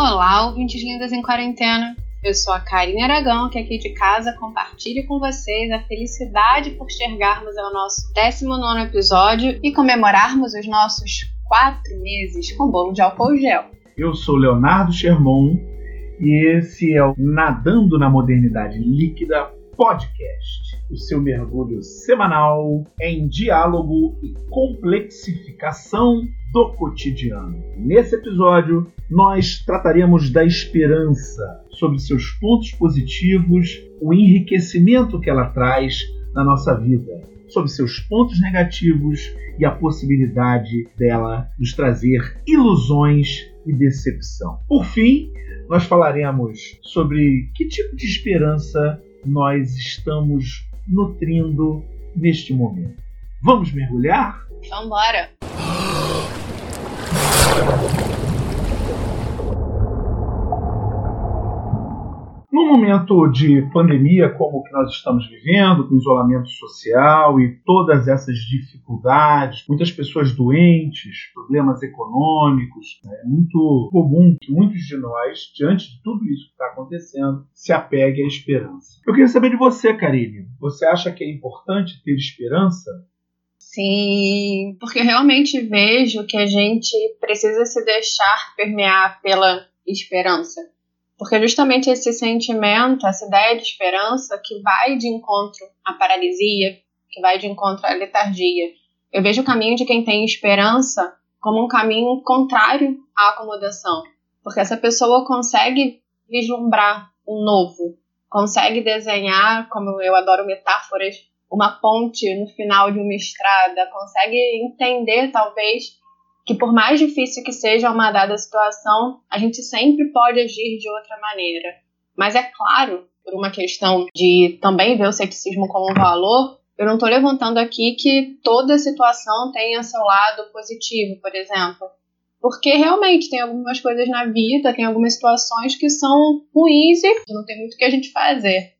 Olá, ouvintes lindas em quarentena. Eu sou a Karine Aragão, que aqui de casa compartilho com vocês a felicidade por chegarmos ao nosso 19 episódio e comemorarmos os nossos quatro meses com bolo de álcool gel. Eu sou Leonardo Sherman e esse é o Nadando na Modernidade Líquida Podcast, o seu mergulho semanal em diálogo e complexificação do cotidiano. Nesse episódio, nós trataremos da esperança, sobre seus pontos positivos, o enriquecimento que ela traz na nossa vida, sobre seus pontos negativos e a possibilidade dela nos trazer ilusões e decepção. Por fim, nós falaremos sobre que tipo de esperança nós estamos nutrindo neste momento. Vamos mergulhar? Vamos Momento de pandemia como o que nós estamos vivendo, com isolamento social e todas essas dificuldades, muitas pessoas doentes, problemas econômicos, né, é muito comum que muitos de nós, diante de tudo isso que está acontecendo, se apegue à esperança. Eu queria saber de você, Karine. Você acha que é importante ter esperança? Sim, porque realmente vejo que a gente precisa se deixar permear pela esperança porque justamente esse sentimento, essa ideia de esperança que vai de encontro à paralisia, que vai de encontro à letargia. Eu vejo o caminho de quem tem esperança como um caminho contrário à acomodação, porque essa pessoa consegue vislumbrar o um novo, consegue desenhar, como eu adoro metáforas, uma ponte no final de uma estrada, consegue entender talvez que por mais difícil que seja uma dada situação, a gente sempre pode agir de outra maneira. Mas é claro, por uma questão de também ver o ceticismo como um valor, eu não estou levantando aqui que toda situação tenha seu lado positivo, por exemplo. Porque realmente tem algumas coisas na vida, tem algumas situações que são ruins e não tem muito o que a gente fazer.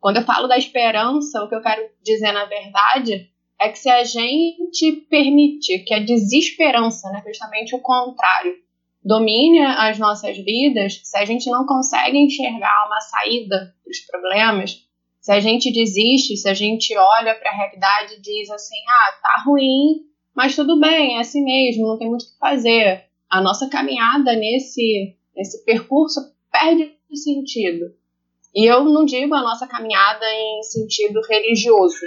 Quando eu falo da esperança, o que eu quero dizer na verdade é que se a gente permite que a desesperança, né, justamente o contrário, domine as nossas vidas, se a gente não consegue enxergar uma saída para os problemas, se a gente desiste, se a gente olha para a realidade e diz assim, ah, tá ruim, mas tudo bem, é assim mesmo, não tem muito o que fazer. A nossa caminhada nesse, nesse percurso perde sentido. E eu não digo a nossa caminhada em sentido religioso,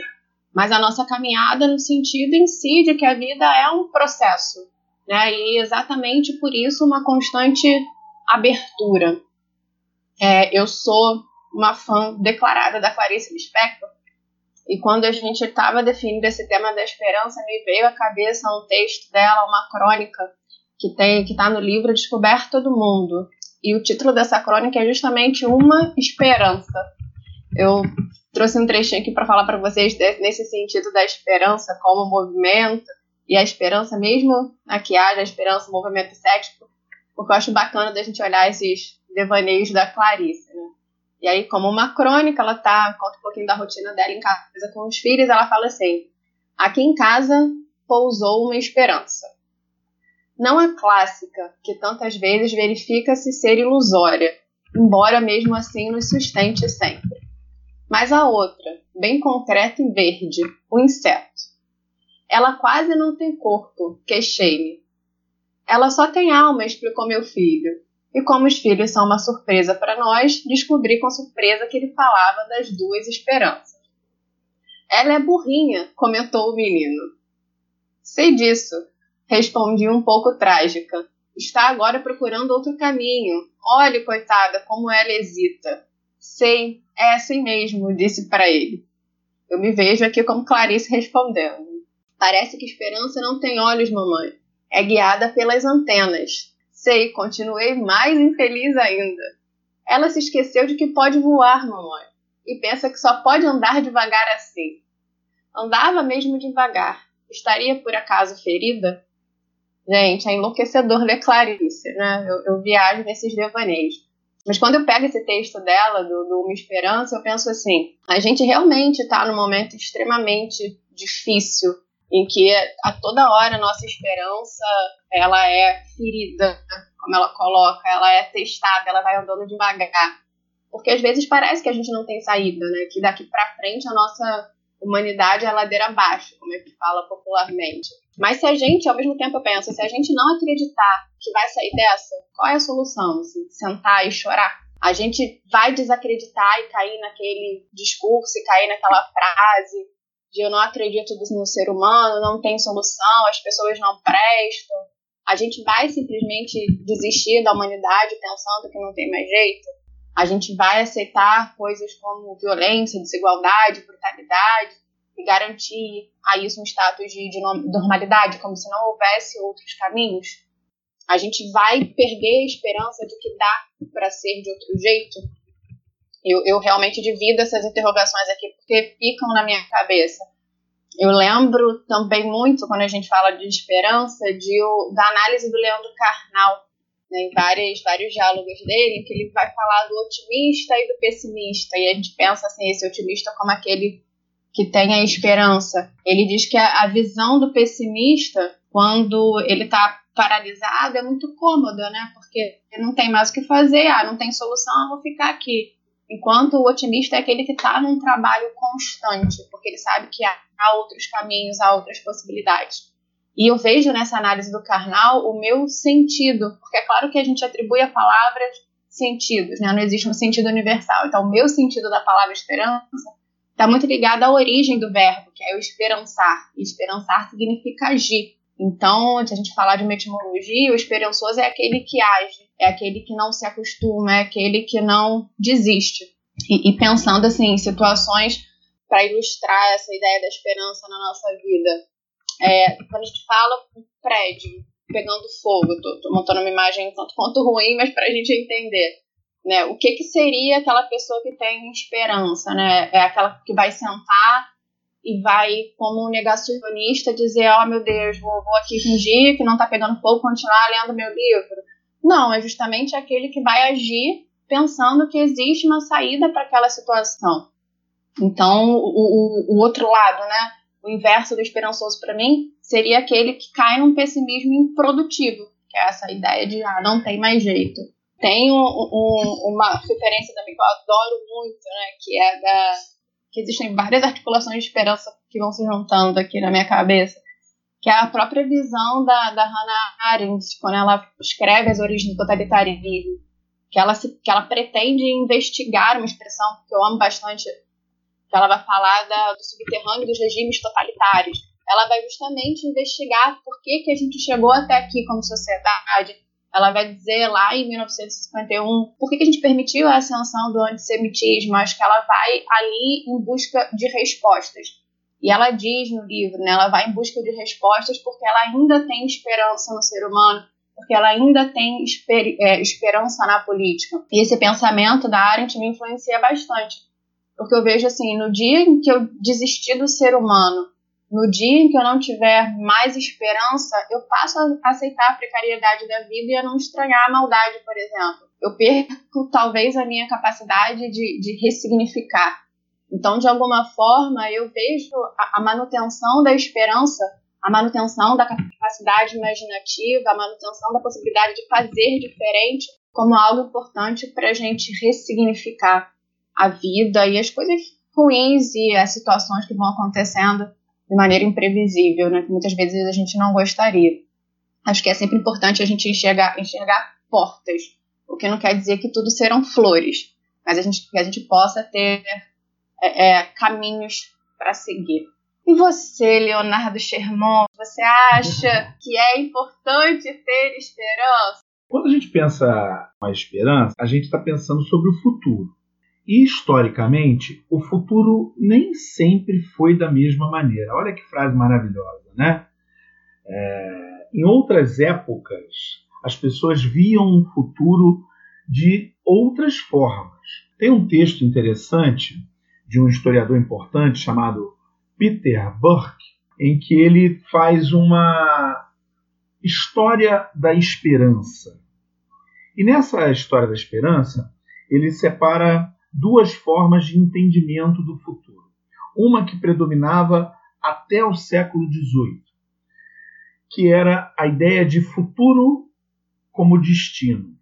mas a nossa caminhada no sentido em si de que a vida é um processo, né? E exatamente por isso uma constante abertura. É, eu sou uma fã declarada da Clarice Lispector e quando a gente estava definindo esse tema da esperança, me veio à cabeça um texto dela, uma crônica que tem que está no livro Descoberta do Mundo. E o título dessa crônica é justamente Uma Esperança. Eu trouxe um trechinho aqui para falar para vocês nesse sentido da esperança como movimento e a esperança mesmo a que haja a esperança, o movimento cético, porque eu acho bacana da gente olhar esses devaneios da Clarice, né? E aí, como uma crônica, ela tá, conta um pouquinho da rotina dela em casa com os filhos, ela fala assim: aqui em casa pousou uma esperança. Não a clássica, que tantas vezes verifica-se ser ilusória, embora mesmo assim nos sustente sempre mas a outra, bem concreta e verde, o inseto. Ela quase não tem corpo, queixei-me. Ela só tem alma, explicou meu filho. E como os filhos são uma surpresa para nós, descobri com surpresa que ele falava das duas esperanças. Ela é burrinha, comentou o menino. Sei disso, respondi um pouco trágica. Está agora procurando outro caminho. Olhe, coitada, como ela hesita. Sei, é assim mesmo, disse para ele. Eu me vejo aqui como Clarice respondendo. Parece que esperança não tem olhos, mamãe. É guiada pelas antenas. Sei, continuei mais infeliz ainda. Ela se esqueceu de que pode voar, mamãe, e pensa que só pode andar devagar assim. Andava mesmo devagar. Estaria por acaso ferida? Gente, é enlouquecedor ler Clarice, né? Eu, eu viajo nesses devaneios. Mas quando eu pego esse texto dela, do, do Uma Esperança, eu penso assim: a gente realmente está num momento extremamente difícil, em que a toda hora a nossa esperança ela é ferida, como ela coloca, ela é testada, ela vai andando devagar. Porque às vezes parece que a gente não tem saída, né? Que daqui para frente a nossa humanidade é ladeira abaixo, como é que fala popularmente. Mas se a gente, ao mesmo tempo, eu penso, se a gente não acreditar que vai sair dessa, qual é a solução? Assim, sentar e chorar? A gente vai desacreditar e cair naquele discurso e cair naquela frase de eu não acredito no ser humano, não tem solução, as pessoas não prestam. A gente vai simplesmente desistir da humanidade pensando que não tem mais jeito? A gente vai aceitar coisas como violência, desigualdade, brutalidade e garantir a isso um status de, de normalidade, como se não houvesse outros caminhos? A gente vai perder a esperança de que dá para ser de outro jeito? Eu, eu realmente divido essas interrogações aqui porque ficam na minha cabeça. Eu lembro também muito, quando a gente fala de esperança, de, da análise do Leandro Carnal, né, em vários, vários diálogos dele, que ele vai falar do otimista e do pessimista. E a gente pensa assim, esse otimista como aquele que tem a esperança. Ele diz que a, a visão do pessimista, quando ele está paralisado, é muito cômoda, né? Porque não tem mais o que fazer, ah, não tem solução, eu vou ficar aqui. Enquanto o otimista é aquele que está num trabalho constante, porque ele sabe que há, há outros caminhos, há outras possibilidades. E eu vejo nessa análise do carnal o meu sentido, porque é claro que a gente atribui a palavras sentidos, né? não existe um sentido universal. Então, o meu sentido da palavra esperança está muito ligado à origem do verbo, que é o esperançar. E esperançar significa agir. Então, se a gente falar de uma etimologia, o esperançoso é aquele que age, é aquele que não se acostuma, é aquele que não desiste. E, e pensando assim em situações para ilustrar essa ideia da esperança na nossa vida. É, quando a gente fala um prédio pegando fogo, tô montando uma imagem tanto quanto ruim, mas para a gente entender. Né, o que, que seria aquela pessoa que tem esperança? Né? É aquela que vai sentar e vai, como um negacionista, dizer: Oh meu Deus, vou, vou aqui fingir que não está pegando fogo, continuar lendo meu livro. Não, é justamente aquele que vai agir pensando que existe uma saída para aquela situação. Então, o, o, o, outro lado, né? O inverso do esperançoso para mim seria aquele que cai num pessimismo improdutivo, que é essa ideia de ah, não tem mais jeito. Tem um, um, uma referência também que eu adoro muito, né? Que é da que existem várias articulações de esperança que vão se juntando aqui na minha cabeça, que é a própria visão da, da Hannah Arendt, quando ela escreve as origens do totalitarismo, que ela, se, que ela pretende investigar uma expressão que eu amo bastante, que ela vai falar da, do subterrâneo dos regimes totalitários. Ela vai justamente investigar por que, que a gente chegou até aqui como sociedade, ela vai dizer lá em 1951 por que, que a gente permitiu a ascensão do antissemitismo. Acho que ela vai ali em busca de respostas. E ela diz no livro, né, ela vai em busca de respostas porque ela ainda tem esperança no ser humano, porque ela ainda tem esper é, esperança na política. E esse pensamento da Arendt me influencia bastante. Porque eu vejo assim, no dia em que eu desisti do ser humano no dia em que eu não tiver mais esperança, eu passo a aceitar a precariedade da vida e a não estranhar a maldade, por exemplo. Eu perco talvez a minha capacidade de, de ressignificar. Então, de alguma forma, eu vejo a, a manutenção da esperança, a manutenção da capacidade imaginativa, a manutenção da possibilidade de fazer diferente como algo importante para a gente ressignificar a vida e as coisas ruins e as situações que vão acontecendo de maneira imprevisível, né, que muitas vezes a gente não gostaria. Acho que é sempre importante a gente enxergar, enxergar portas, o que não quer dizer que tudo serão flores, mas a gente, que a gente possa ter é, é, caminhos para seguir. E você, Leonardo Sherman, você acha que é importante ter esperança? Quando a gente pensa na esperança, a gente está pensando sobre o futuro. E, historicamente, o futuro nem sempre foi da mesma maneira. Olha que frase maravilhosa, né? É, em outras épocas, as pessoas viam o futuro de outras formas. Tem um texto interessante de um historiador importante chamado Peter Burke, em que ele faz uma história da esperança. E nessa história da esperança, ele separa duas formas de entendimento do futuro. Uma que predominava até o século XVIII, que era a ideia de futuro como destino?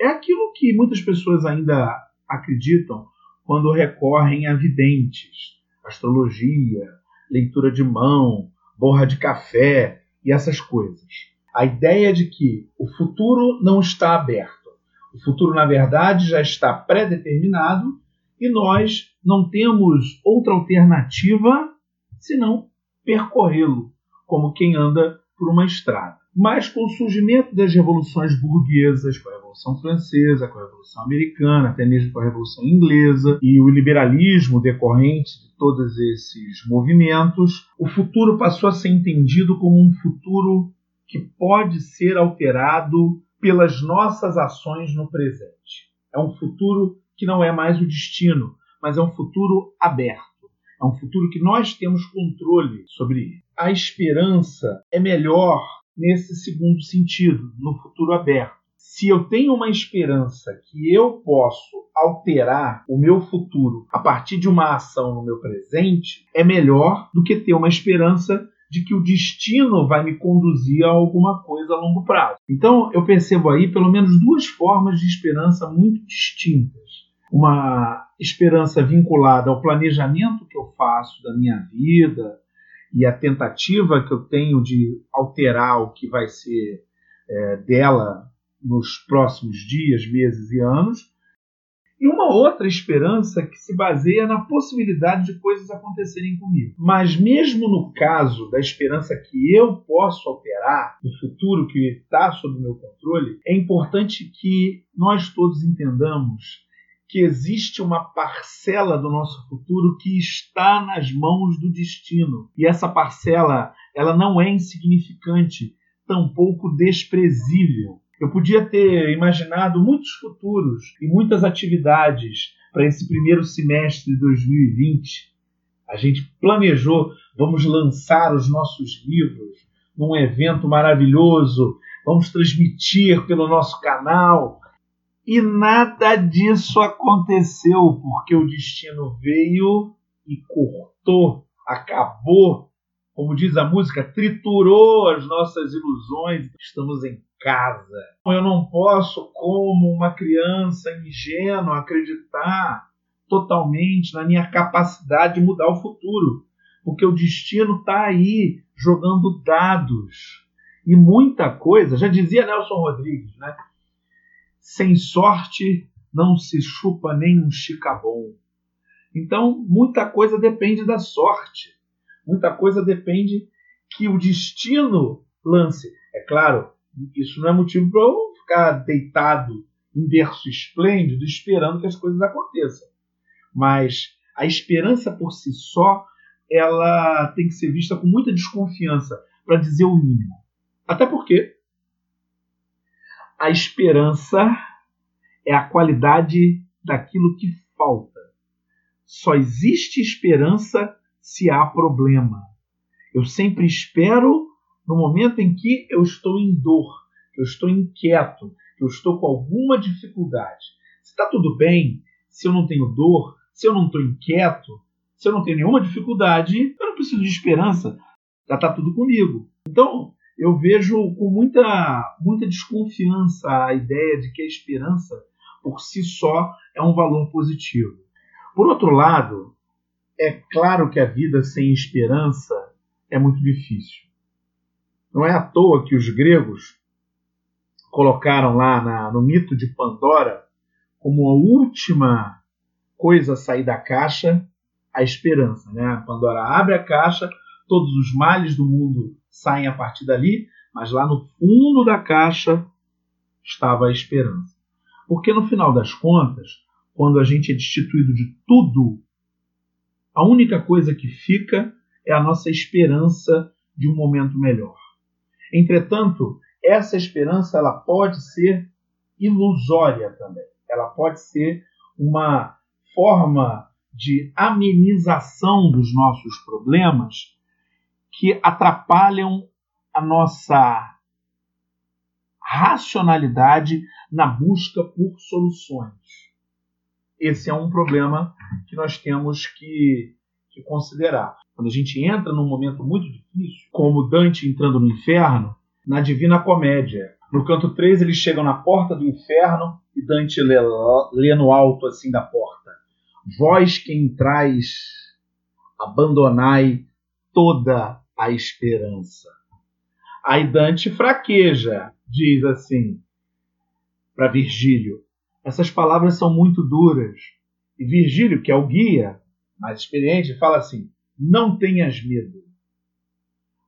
É aquilo que muitas pessoas ainda acreditam quando recorrem a videntes, astrologia, leitura de mão, borra de café e essas coisas. A ideia de que o futuro não está aberto. O futuro, na verdade, já está pré-determinado e nós não temos outra alternativa senão percorrê-lo, como quem anda por uma estrada. Mas com o surgimento das revoluções burguesas, com a Revolução Francesa, com a Revolução Americana, até mesmo com a Revolução Inglesa e o liberalismo decorrente de todos esses movimentos, o futuro passou a ser entendido como um futuro que pode ser alterado pelas nossas ações no presente. É um futuro que não é mais o destino, mas é um futuro aberto. É um futuro que nós temos controle sobre ele. A esperança é melhor nesse segundo sentido, no futuro aberto. Se eu tenho uma esperança que eu posso alterar o meu futuro a partir de uma ação no meu presente, é melhor do que ter uma esperança de que o destino vai me conduzir a alguma coisa a longo prazo. Então, eu percebo aí pelo menos duas formas de esperança muito distintas. Uma esperança vinculada ao planejamento que eu faço da minha vida e a tentativa que eu tenho de alterar o que vai ser é, dela nos próximos dias, meses e anos, e uma outra esperança que se baseia na possibilidade de coisas acontecerem comigo. Mas mesmo no caso da esperança que eu posso alterar, no futuro que está sob meu controle, é importante que nós todos entendamos que existe uma parcela do nosso futuro que está nas mãos do destino. E essa parcela, ela não é insignificante, tampouco desprezível. Eu podia ter imaginado muitos futuros e muitas atividades para esse primeiro semestre de 2020. A gente planejou, vamos lançar os nossos livros num evento maravilhoso, vamos transmitir pelo nosso canal. E nada disso aconteceu, porque o destino veio e cortou, acabou, como diz a música, triturou as nossas ilusões. Estamos em casa. Eu não posso, como uma criança ingênua, acreditar totalmente na minha capacidade de mudar o futuro, porque o destino está aí jogando dados. E muita coisa, já dizia Nelson Rodrigues, né? Sem sorte não se chupa nem um chicabom. Então, muita coisa depende da sorte. Muita coisa depende que o destino lance. É claro, isso não é motivo para eu ficar deitado em berço esplêndido esperando que as coisas aconteçam. Mas a esperança por si só, ela tem que ser vista com muita desconfiança, para dizer o mínimo. Até porque a esperança é a qualidade daquilo que falta. Só existe esperança se há problema. Eu sempre espero no momento em que eu estou em dor, que eu estou inquieto, que eu estou com alguma dificuldade. Se está tudo bem, se eu não tenho dor, se eu não estou inquieto, se eu não tenho nenhuma dificuldade, eu não preciso de esperança. Já está tudo comigo. Então, eu vejo com muita, muita desconfiança a ideia de que a esperança, por si só, é um valor positivo. Por outro lado, é claro que a vida sem esperança é muito difícil. Não é à toa que os gregos colocaram lá na, no mito de Pandora como a última coisa a sair da caixa a esperança. Né? A Pandora abre a caixa, todos os males do mundo saem a partir dali, mas lá no fundo da caixa estava a esperança. Porque no final das contas, quando a gente é destituído de tudo, a única coisa que fica é a nossa esperança de um momento melhor. Entretanto, essa esperança ela pode ser ilusória também. Ela pode ser uma forma de amenização dos nossos problemas que atrapalham a nossa racionalidade na busca por soluções. Esse é um problema que nós temos que, que considerar. Quando a gente entra num momento muito difícil, como Dante entrando no inferno, na Divina Comédia, No canto 3, eles chegam na porta do inferno e Dante lê, lê no alto assim da porta: Vós que entrais, abandonai toda a esperança. Aí Dante fraqueja, diz assim para Virgílio: essas palavras são muito duras. E Virgílio, que é o guia mais experiente, fala assim: não tenhas medo,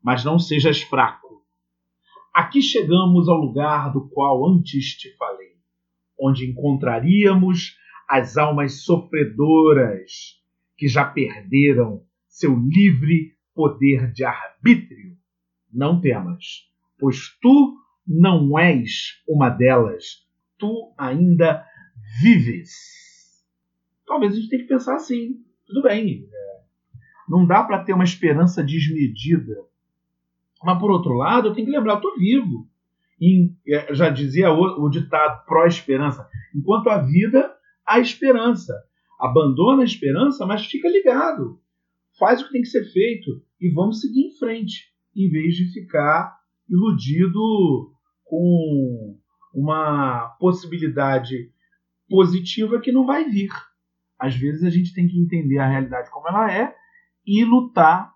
mas não sejas fraco Aqui chegamos ao lugar do qual antes te falei, onde encontraríamos as almas sofredoras que já perderam seu livre poder de arbítrio. Não temas, pois tu não és uma delas, tu ainda vives. Talvez a gente tenha que pensar assim. Tudo bem. Não dá para ter uma esperança desmedida mas, por outro lado, eu tenho que lembrar, eu estou vivo. E, é, já dizia o, o ditado pró-esperança: enquanto a vida, há esperança. Abandona a esperança, mas fica ligado. Faz o que tem que ser feito e vamos seguir em frente, em vez de ficar iludido com uma possibilidade positiva que não vai vir. Às vezes a gente tem que entender a realidade como ela é e lutar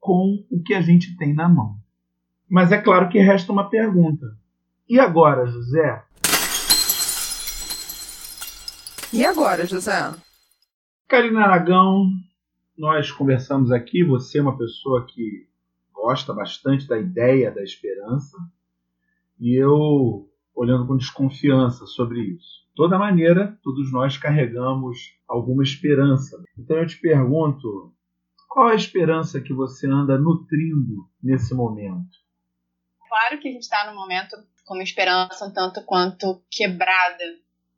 com o que a gente tem na mão. Mas é claro que resta uma pergunta. E agora, José? E agora, José? Karina Aragão, nós conversamos aqui. Você é uma pessoa que gosta bastante da ideia da esperança. E eu, olhando com desconfiança sobre isso. Toda maneira, todos nós carregamos alguma esperança. Então eu te pergunto, qual a esperança que você anda nutrindo nesse momento? claro que a gente está num momento com uma esperança um tanto quanto quebrada.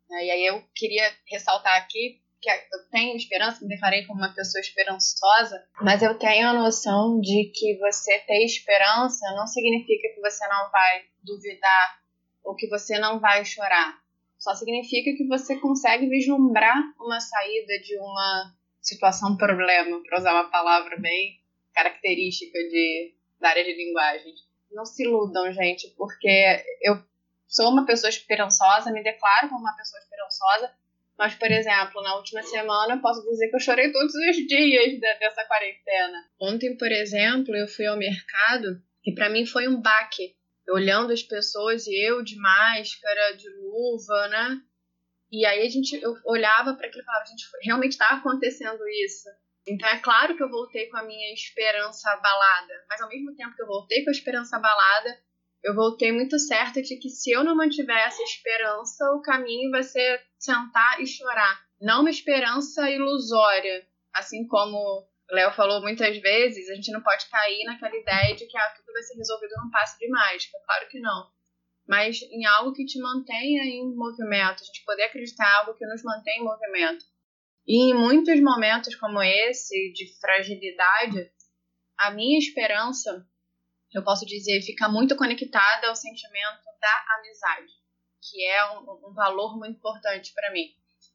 Né? E aí eu queria ressaltar aqui que eu tenho esperança, me declarei como uma pessoa esperançosa, mas eu tenho a noção de que você ter esperança não significa que você não vai duvidar ou que você não vai chorar. Só significa que você consegue vislumbrar uma saída de uma situação problema, para usar uma palavra bem característica de, da área de linguagem não se iludam, gente, porque eu sou uma pessoa esperançosa, me declaro como uma pessoa esperançosa, mas, por exemplo, na última semana eu posso dizer que eu chorei todos os dias dessa quarentena. Ontem, por exemplo, eu fui ao mercado e para mim foi um baque. Olhando as pessoas e eu de máscara, de luva, né? E aí a gente eu olhava para aquilo e falava, gente, realmente está acontecendo isso. Então é claro que eu voltei com a minha esperança abalada, mas ao mesmo tempo que eu voltei com a esperança abalada, eu voltei muito certa de que se eu não mantiver essa esperança, o caminho vai ser sentar e chorar. Não uma esperança ilusória, assim como Léo falou muitas vezes, a gente não pode cair naquela ideia de que ah, tudo vai ser resolvido num passo de mágica. Claro que não. Mas em algo que te mantenha em movimento, a gente poder acreditar em algo que nos mantém em movimento. E em muitos momentos como esse, de fragilidade, a minha esperança, eu posso dizer, fica muito conectada ao sentimento da amizade, que é um, um valor muito importante para mim.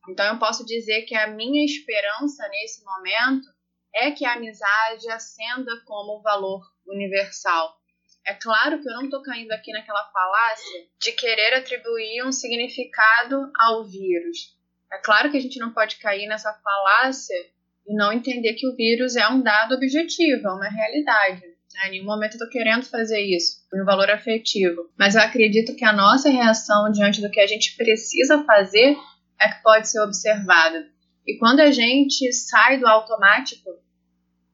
Então eu posso dizer que a minha esperança nesse momento é que a amizade acenda como valor universal. É claro que eu não estou caindo aqui naquela falácia de querer atribuir um significado ao vírus. É claro que a gente não pode cair nessa falácia e não entender que o vírus é um dado objetivo, é uma realidade. Né? Em nenhum momento eu estou querendo fazer isso, um valor afetivo. Mas eu acredito que a nossa reação diante do que a gente precisa fazer é que pode ser observada. E quando a gente sai do automático,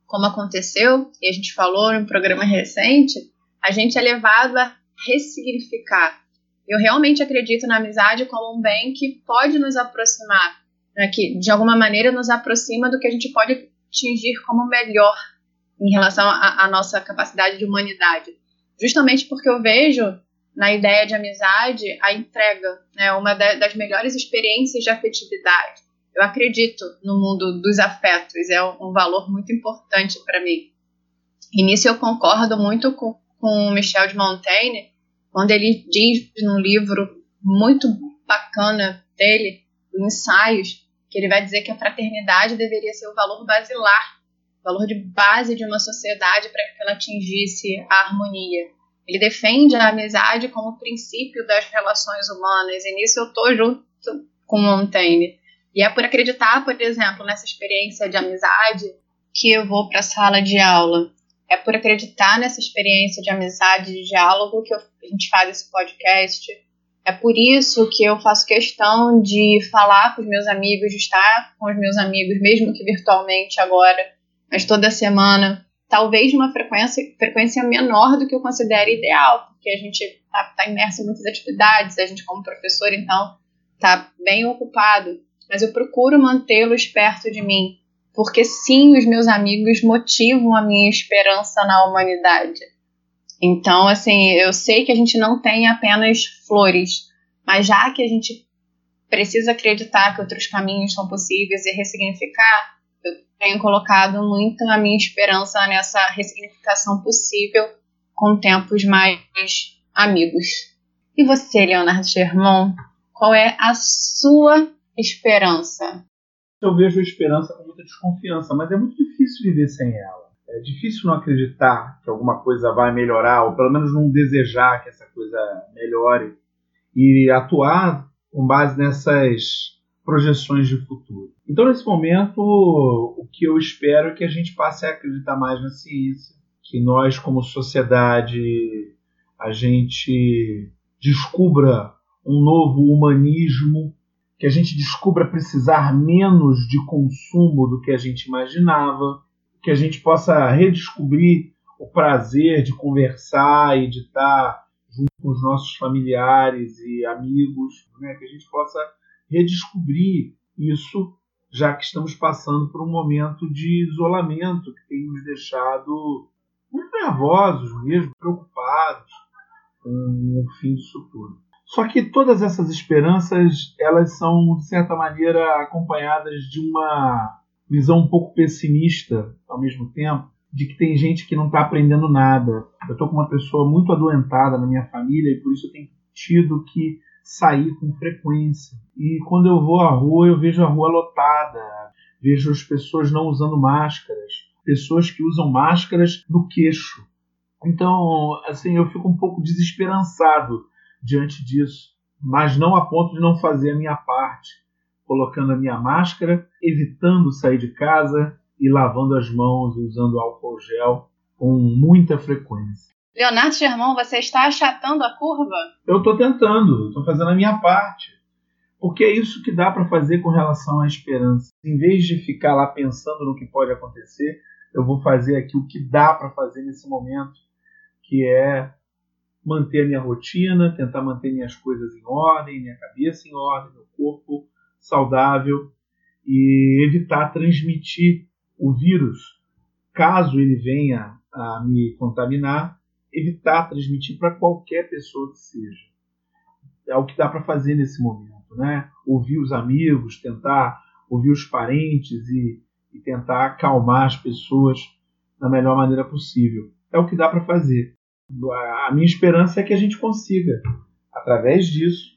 como aconteceu, e a gente falou em um programa recente, a gente é levado a ressignificar eu realmente acredito na amizade como um bem que pode nos aproximar, né, que de alguma maneira nos aproxima do que a gente pode atingir como melhor em relação à nossa capacidade de humanidade. Justamente porque eu vejo na ideia de amizade a entrega, né, uma das melhores experiências de afetividade. Eu acredito no mundo dos afetos, é um valor muito importante para mim. E nisso eu concordo muito com, com Michel de Montaigne, quando ele diz num livro muito bacana dele, Ensaios, que ele vai dizer que a fraternidade deveria ser o valor basilar, o valor de base de uma sociedade para que ela atingisse a harmonia. Ele defende a amizade como princípio das relações humanas, e nisso eu tô junto com Montaigne. E é por acreditar, por exemplo, nessa experiência de amizade que eu vou para a sala de aula. É por acreditar nessa experiência de amizade, de diálogo que eu, a gente faz esse podcast. É por isso que eu faço questão de falar com os meus amigos, de estar com os meus amigos, mesmo que virtualmente agora, mas toda semana talvez numa frequência, frequência menor do que eu considero ideal, porque a gente está tá imerso em muitas atividades, a gente como professor, então, está bem ocupado, mas eu procuro mantê-los perto de mim, porque sim, os meus amigos motivam a minha esperança na humanidade. Então, assim, eu sei que a gente não tem apenas flores, mas já que a gente precisa acreditar que outros caminhos são possíveis e ressignificar, tenho colocado muito a minha esperança nessa ressignificação possível com tempos mais amigos. E você, Leonardo Germon, qual é a sua esperança? Eu vejo a esperança com muita desconfiança, mas é muito difícil viver sem ela. É difícil não acreditar que alguma coisa vai melhorar, ou pelo menos não desejar que essa coisa melhore, e atuar com base nessas projeções de futuro. Então, nesse momento, o que eu espero é que a gente passe a acreditar mais na ciência, que nós, como sociedade, a gente descubra um novo humanismo, que a gente descubra precisar menos de consumo do que a gente imaginava, que a gente possa redescobrir o prazer de conversar e de estar junto com os nossos familiares e amigos, né? que a gente possa redescobrir isso, já que estamos passando por um momento de isolamento que tem nos deixado muito nervosos mesmo, preocupados com o fim disso tudo. Só que todas essas esperanças, elas são, de certa maneira, acompanhadas de uma visão um pouco pessimista, ao mesmo tempo, de que tem gente que não está aprendendo nada. Eu estou com uma pessoa muito adoentada na minha família e por isso eu tenho tido que sair com frequência. E quando eu vou à rua, eu vejo a rua lotada, vejo as pessoas não usando máscaras, pessoas que usam máscaras no queixo. Então, assim, eu fico um pouco desesperançado diante disso, mas não a ponto de não fazer a minha parte, colocando a minha máscara, evitando sair de casa e lavando as mãos e usando álcool gel com muita frequência. Leonardo Germão, você está achatando a curva? Eu estou tentando, estou fazendo a minha parte. Porque é isso que dá para fazer com relação à esperança. Em vez de ficar lá pensando no que pode acontecer, eu vou fazer aqui o que dá para fazer nesse momento, que é manter minha rotina, tentar manter minhas coisas em ordem, minha cabeça em ordem, meu corpo saudável e evitar transmitir o vírus, caso ele venha a me contaminar, evitar transmitir para qualquer pessoa que seja. É o que dá para fazer nesse momento, né? Ouvir os amigos, tentar ouvir os parentes e, e tentar acalmar as pessoas da melhor maneira possível. É o que dá para fazer. A minha esperança é que a gente consiga, através disso,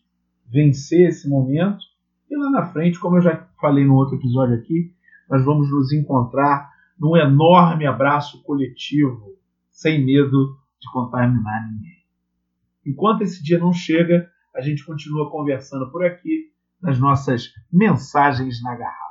vencer esse momento e lá na frente, como eu já falei no outro episódio aqui, nós vamos nos encontrar num enorme abraço coletivo, sem medo de contaminar ninguém. Enquanto esse dia não chega, a gente continua conversando por aqui nas nossas mensagens na garrafa.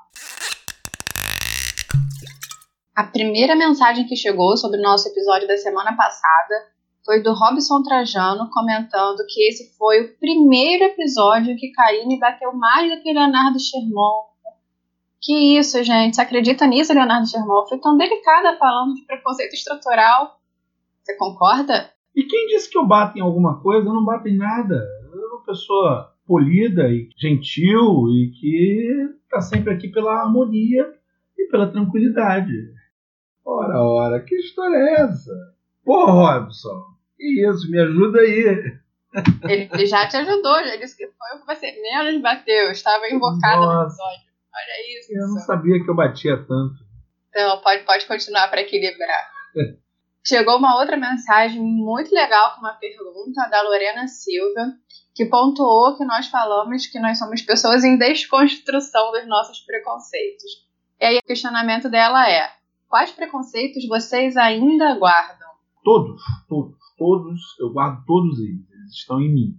A primeira mensagem que chegou sobre o nosso episódio da semana passada foi do Robson Trajano comentando que esse foi o primeiro episódio que Karine bateu mais do que Leonardo Sherman. Que isso, gente? Você acredita nisso, Leonardo Sherman? Foi tão delicada falando de preconceito estrutural. Você concorda? E quem disse que eu bato em alguma coisa? Eu não bato em nada. Eu sou uma pessoa polida e gentil e que está sempre aqui pela harmonia e pela tranquilidade. Ora, ora, que história é essa? Pô, Robson, que isso? Me ajuda aí. Ele, já te ajudou, já disse que foi o que você menos bateu. Estava invocado Nossa, no episódio. Olha isso. Eu não sabia que eu batia tanto. Então, pode, pode continuar para equilibrar. Chegou uma outra mensagem muito legal com uma pergunta da Lorena Silva, que pontuou que nós falamos que nós somos pessoas em desconstrução dos nossos preconceitos. E aí o questionamento dela é: quais preconceitos vocês ainda guardam? Todos, todos, todos, eu guardo todos eles, eles estão em mim.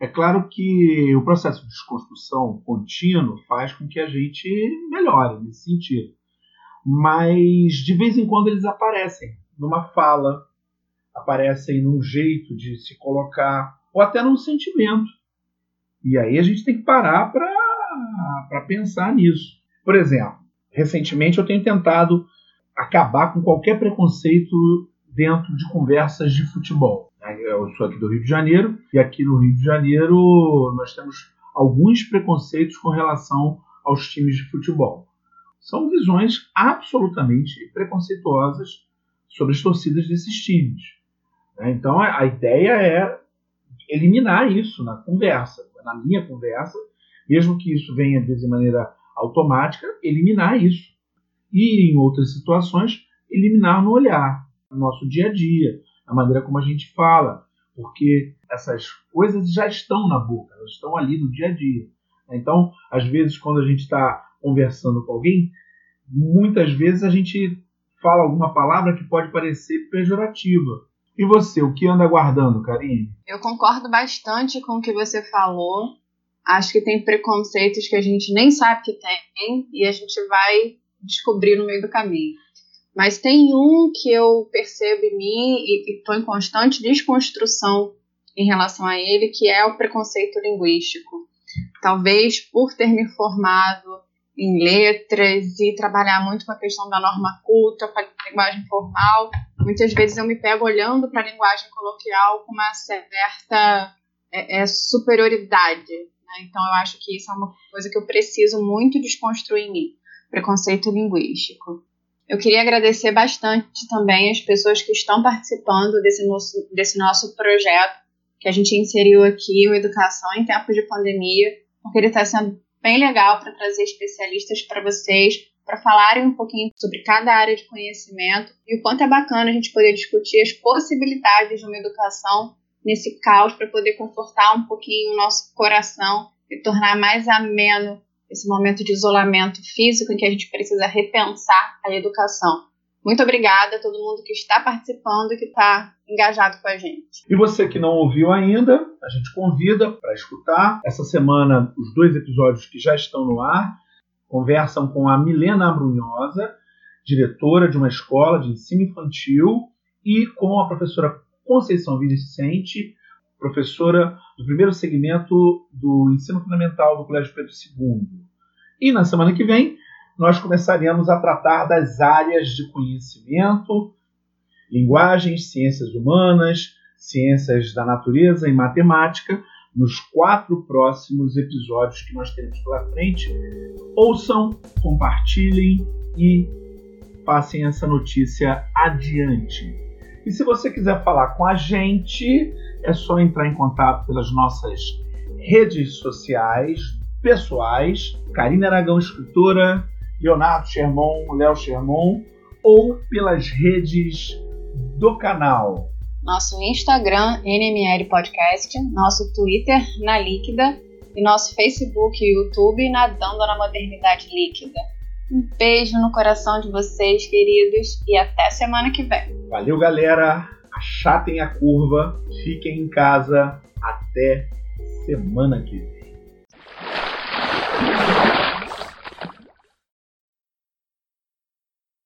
É claro que o processo de desconstrução contínuo faz com que a gente melhore nesse sentido. Mas de vez em quando eles aparecem numa fala, aparecem num jeito de se colocar, ou até num sentimento. E aí a gente tem que parar para pensar nisso. Por exemplo, recentemente eu tenho tentado acabar com qualquer preconceito dentro de conversas de futebol. Eu sou aqui do Rio de Janeiro e aqui no Rio de Janeiro nós temos alguns preconceitos com relação aos times de futebol. São visões absolutamente preconceituosas sobre as torcidas desses times. Né? Então a ideia é eliminar isso na conversa, na minha conversa, mesmo que isso venha de maneira automática, eliminar isso. E em outras situações, eliminar no olhar, no nosso dia a dia, na maneira como a gente fala, porque essas coisas já estão na boca, elas estão ali no dia a dia. Então, às vezes, quando a gente está conversando com alguém, muitas vezes a gente fala alguma palavra que pode parecer pejorativa. E você, o que anda guardando, Karine? Eu concordo bastante com o que você falou. Acho que tem preconceitos que a gente nem sabe que tem e a gente vai descobrir no meio do caminho. Mas tem um que eu percebo em mim e estou em constante desconstrução em relação a ele, que é o preconceito linguístico. Talvez por ter me formado em letras e trabalhar muito com a questão da norma culta, com a linguagem formal, muitas vezes eu me pego olhando para a linguagem coloquial com uma certa é, é, superioridade. Né? Então eu acho que isso é uma coisa que eu preciso muito desconstruir em mim, preconceito linguístico. Eu queria agradecer bastante também as pessoas que estão participando desse nosso, desse nosso projeto que a gente inseriu aqui, o Educação em Tempos de Pandemia, porque ele está sendo bem legal para trazer especialistas para vocês, para falarem um pouquinho sobre cada área de conhecimento e o quanto é bacana a gente poder discutir as possibilidades de uma educação nesse caos para poder confortar um pouquinho o nosso coração e tornar mais ameno esse momento de isolamento físico em que a gente precisa repensar a educação. Muito obrigada a todo mundo que está participando e que está engajado com a gente. E você que não ouviu ainda, a gente convida para escutar. Essa semana, os dois episódios que já estão no ar conversam com a Milena Abrunhosa, diretora de uma escola de ensino infantil, e com a professora Conceição Vicente, professora do primeiro segmento do ensino fundamental do Colégio Pedro II. E na semana que vem, nós começaremos a tratar das áreas de conhecimento, linguagens, ciências humanas, ciências da natureza e matemática, nos quatro próximos episódios que nós teremos pela frente. Ouçam, compartilhem e passem essa notícia adiante. E se você quiser falar com a gente, é só entrar em contato pelas nossas redes sociais pessoais, Karina Aragão Escritora, Leonardo Sherman, Léo Sherman, ou pelas redes do canal. Nosso Instagram, NML Podcast, nosso Twitter, Na Líquida, e nosso Facebook e YouTube, Nadando na Modernidade Líquida. Um beijo no coração de vocês, queridos, e até semana que vem. Valeu, galera. Achatem a curva, fiquem em casa. Até semana que vem.